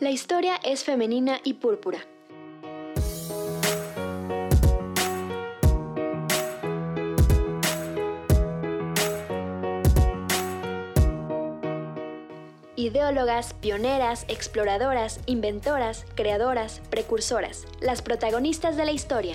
La historia es femenina y púrpura. Ideólogas, pioneras, exploradoras, inventoras, creadoras, precursoras, las protagonistas de la historia.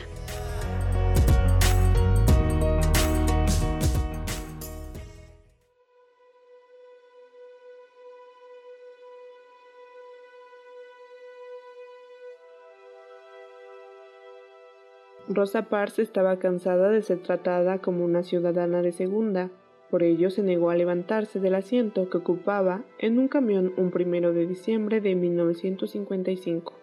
Rosa Parks estaba cansada de ser tratada como una ciudadana de segunda, por ello se negó a levantarse del asiento que ocupaba en un camión un primero de diciembre de 1955.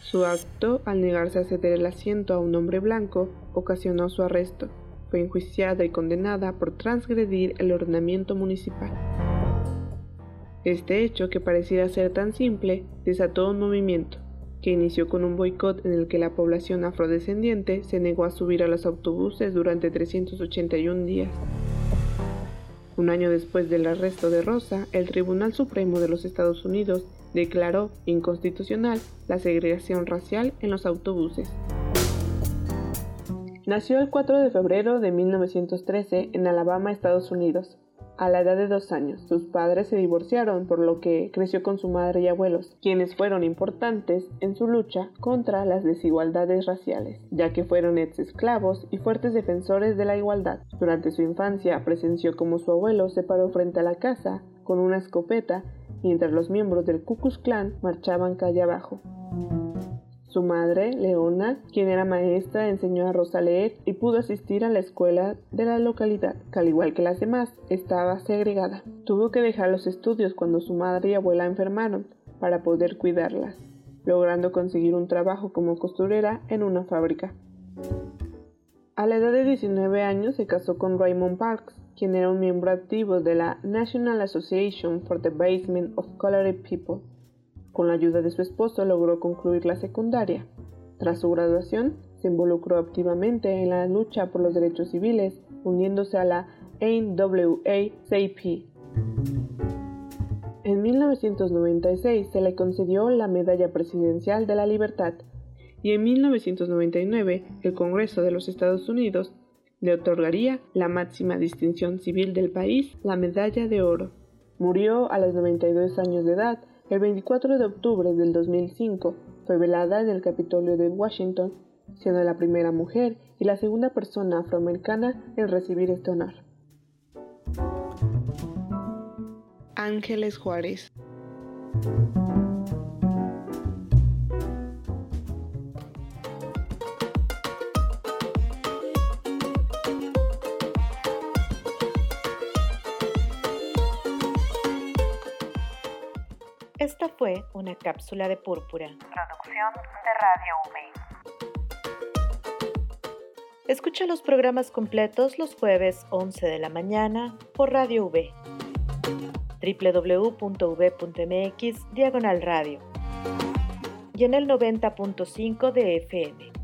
Su acto, al negarse a ceder el asiento a un hombre blanco, ocasionó su arresto. Fue enjuiciada y condenada por transgredir el ordenamiento municipal. Este hecho, que parecía ser tan simple, desató un movimiento, que inició con un boicot en el que la población afrodescendiente se negó a subir a los autobuses durante 381 días. Un año después del arresto de Rosa, el Tribunal Supremo de los Estados Unidos declaró inconstitucional la segregación racial en los autobuses. Nació el 4 de febrero de 1913 en Alabama, Estados Unidos a la edad de dos años. Sus padres se divorciaron, por lo que creció con su madre y abuelos, quienes fueron importantes en su lucha contra las desigualdades raciales, ya que fueron ex esclavos y fuertes defensores de la igualdad. Durante su infancia presenció como su abuelo se paró frente a la casa con una escopeta mientras los miembros del Ku Klux Klan marchaban calle abajo. Su madre, Leona, quien era maestra, enseñó a Rosa a y pudo asistir a la escuela de la localidad, que al igual que las demás, estaba segregada. Tuvo que dejar los estudios cuando su madre y abuela enfermaron para poder cuidarlas, logrando conseguir un trabajo como costurera en una fábrica. A la edad de 19 años se casó con Raymond Parks, quien era un miembro activo de la National Association for the Basement of Colored People. Con la ayuda de su esposo logró concluir la secundaria. Tras su graduación, se involucró activamente en la lucha por los derechos civiles, uniéndose a la NWA-CP. En 1996 se le concedió la Medalla Presidencial de la Libertad y en 1999 el Congreso de los Estados Unidos le otorgaría la máxima distinción civil del país, la Medalla de Oro. Murió a los 92 años de edad el 24 de octubre del 2005 fue velada en el Capitolio de Washington, siendo la primera mujer y la segunda persona afroamericana en recibir este honor. Ángeles Juárez Esta fue una cápsula de púrpura. Producción de Radio V. Escucha los programas completos los jueves 11 de la mañana por Radio V. www.v.mx diagonal radio y en el 90.5 de FM.